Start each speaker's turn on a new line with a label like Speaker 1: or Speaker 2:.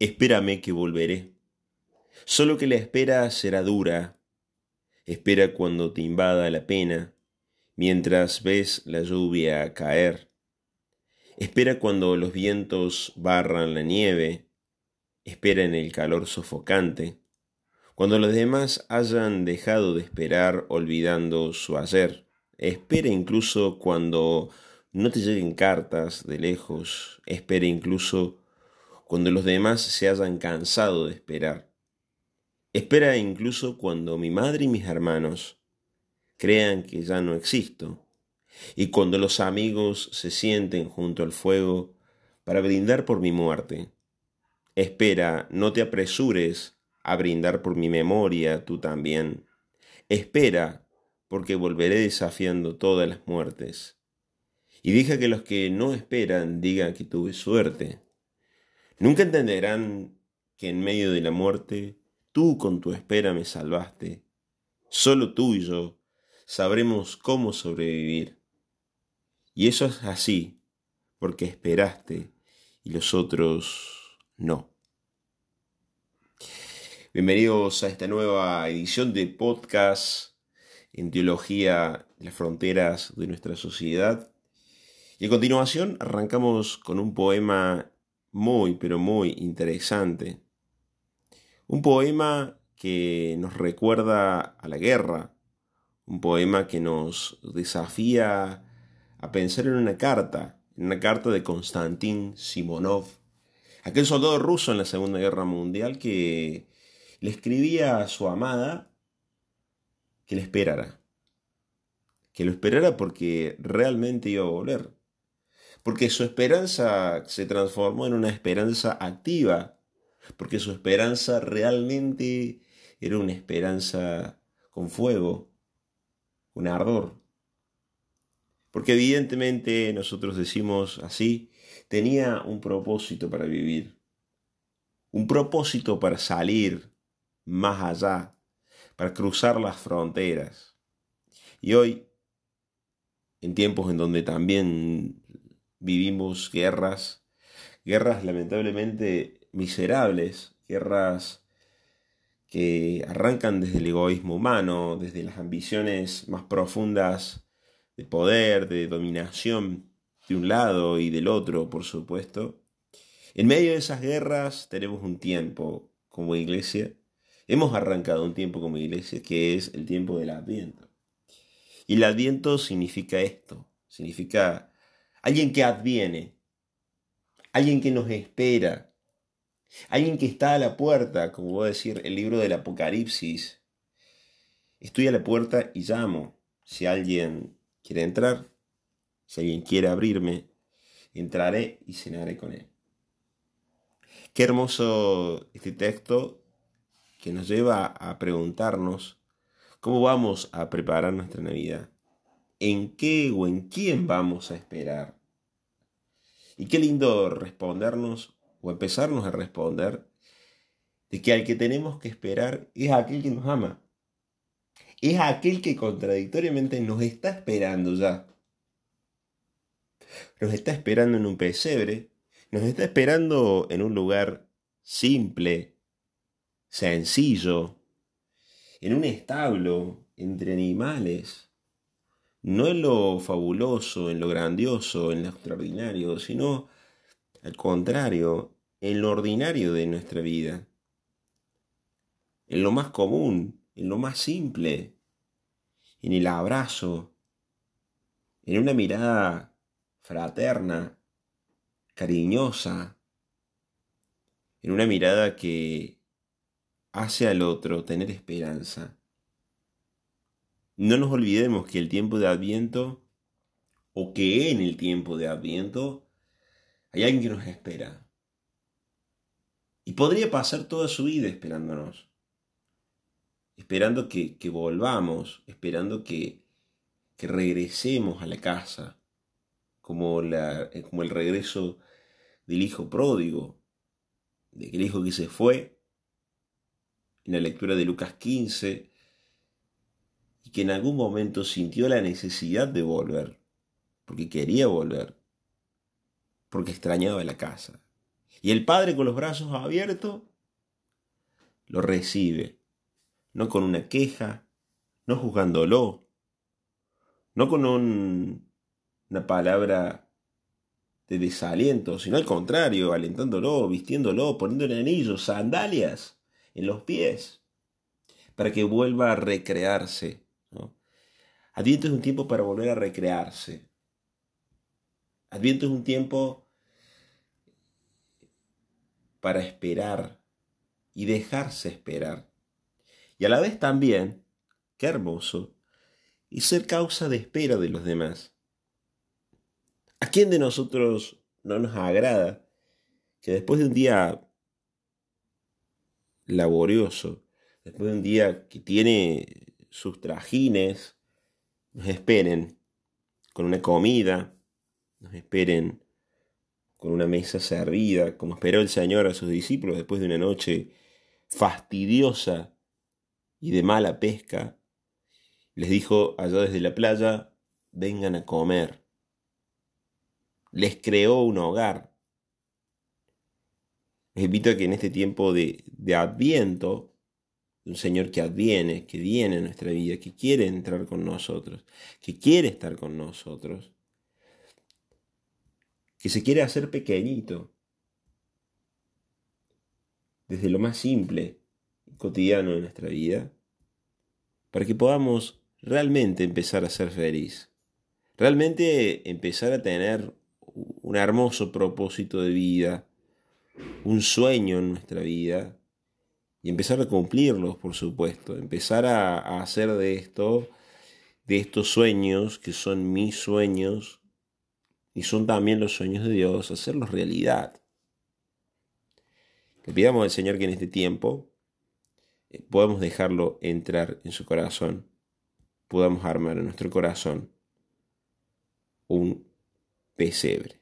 Speaker 1: Espérame que volveré. Solo que la espera será dura. Espera cuando te invada la pena, mientras ves la lluvia caer. Espera cuando los vientos barran la nieve. Espera en el calor sofocante. Cuando los demás hayan dejado de esperar olvidando su ayer. Espera incluso cuando no te lleguen cartas de lejos. Espera incluso cuando los demás se hayan cansado de esperar. Espera incluso cuando mi madre y mis hermanos crean que ya no existo, y cuando los amigos se sienten junto al fuego para brindar por mi muerte. Espera, no te apresures a brindar por mi memoria, tú también. Espera, porque volveré desafiando todas las muertes. Y deja que los que no esperan digan que tuve suerte. Nunca entenderán que en medio de la muerte tú con tu espera me salvaste. Solo tú y yo sabremos cómo sobrevivir. Y eso es así, porque esperaste y los otros no. Bienvenidos a esta nueva edición de podcast en teología las fronteras de nuestra sociedad. Y a continuación arrancamos con un poema muy, pero muy interesante. Un poema que nos recuerda a la guerra, un poema que nos desafía a pensar en una carta, en una carta de Konstantin Simonov, aquel soldado ruso en la Segunda Guerra Mundial que le escribía a su amada que le esperara, que lo esperara porque realmente iba a volver porque su esperanza se transformó en una esperanza activa, porque su esperanza realmente era una esperanza con fuego, un ardor. Porque evidentemente nosotros decimos así, tenía un propósito para vivir, un propósito para salir más allá, para cruzar las fronteras. Y hoy, en tiempos en donde también vivimos guerras, guerras lamentablemente miserables, guerras que arrancan desde el egoísmo humano, desde las ambiciones más profundas de poder, de dominación de un lado y del otro, por supuesto. En medio de esas guerras tenemos un tiempo como iglesia, hemos arrancado un tiempo como iglesia que es el tiempo del adviento. Y el adviento significa esto, significa alguien que adviene, alguien que nos espera, alguien que está a la puerta, como voy a decir el libro del Apocalipsis. Estoy a la puerta y llamo. Si alguien quiere entrar, si alguien quiere abrirme, entraré y cenaré con él. Qué hermoso este texto que nos lleva a preguntarnos cómo vamos a preparar nuestra Navidad en qué o en quién vamos a esperar. Y qué lindo respondernos o empezarnos a responder de que al que tenemos que esperar es aquel que nos ama. Es aquel que contradictoriamente nos está esperando ya. Nos está esperando en un pesebre, nos está esperando en un lugar simple, sencillo, en un establo entre animales no en lo fabuloso, en lo grandioso, en lo extraordinario, sino al contrario, en lo ordinario de nuestra vida, en lo más común, en lo más simple, en el abrazo, en una mirada fraterna, cariñosa, en una mirada que hace al otro tener esperanza no nos olvidemos que el tiempo de Adviento, o que en el tiempo de Adviento, hay alguien que nos espera. Y podría pasar toda su vida esperándonos. Esperando que, volvamos, esperando que, que, regresemos a la casa, como, la, como el regreso del hijo pródigo, de aquel hijo que se fue. En la lectura de Lucas 15, y que en algún momento sintió la necesidad de volver, porque quería volver, porque extrañaba la casa. Y el padre con los brazos abiertos lo recibe, no con una queja, no juzgándolo, no con una palabra de desaliento, sino al contrario, alentándolo, vistiéndolo, poniéndole anillos, sandalias en los pies, para que vuelva a recrearse. Adviento es un tiempo para volver a recrearse. Adviento es un tiempo para esperar y dejarse esperar. Y a la vez también, qué hermoso, y ser causa de espera de los demás. ¿A quién de nosotros no nos agrada que después de un día laborioso, después de un día que tiene sus trajines, nos esperen con una comida, nos esperen con una mesa servida, como esperó el Señor a sus discípulos después de una noche fastidiosa y de mala pesca, les dijo allá desde la playa, vengan a comer. Les creó un hogar. Les invito a que en este tiempo de, de adviento, un Señor que adviene, que viene a nuestra vida, que quiere entrar con nosotros, que quiere estar con nosotros, que se quiere hacer pequeñito, desde lo más simple y cotidiano de nuestra vida, para que podamos realmente empezar a ser feliz, realmente empezar a tener un hermoso propósito de vida, un sueño en nuestra vida y empezar a cumplirlos, por supuesto, empezar a, hacer de esto, de estos sueños que son mis sueños y son también los sueños de Dios, hacerlos realidad. Le pidamos al Señor que en este tiempo eh, podamos dejarlo entrar en su corazón, podamos armar en nuestro corazón un pesebre.